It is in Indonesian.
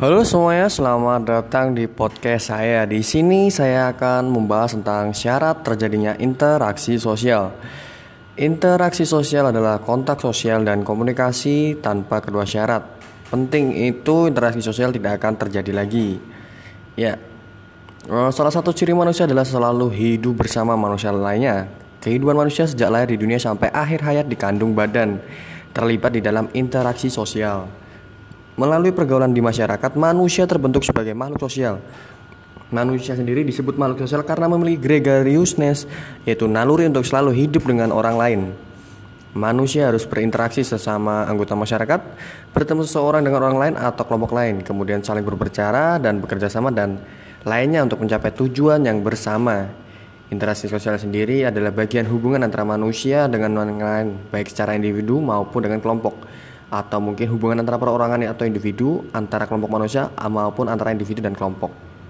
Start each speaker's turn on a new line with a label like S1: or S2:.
S1: Halo semuanya, selamat datang di podcast saya. Di sini saya akan membahas tentang syarat terjadinya interaksi sosial. Interaksi sosial adalah kontak sosial dan komunikasi tanpa kedua syarat. Penting itu interaksi sosial tidak akan terjadi lagi. Ya, eh, salah satu ciri manusia adalah selalu hidup bersama manusia lainnya. Kehidupan manusia sejak lahir di dunia sampai akhir hayat dikandung badan, terlibat di dalam interaksi sosial. Melalui pergaulan di masyarakat, manusia terbentuk sebagai makhluk sosial. Manusia sendiri disebut makhluk sosial karena memiliki gregariousness, yaitu naluri untuk selalu hidup dengan orang lain. Manusia harus berinteraksi sesama anggota masyarakat, bertemu seseorang dengan orang lain atau kelompok lain, kemudian saling berbicara dan bekerja sama dan lainnya untuk mencapai tujuan yang bersama. Interaksi sosial sendiri adalah bagian hubungan antara manusia dengan orang lain, baik secara individu maupun dengan kelompok atau mungkin hubungan antara perorangan atau individu antara kelompok manusia maupun antara individu dan kelompok.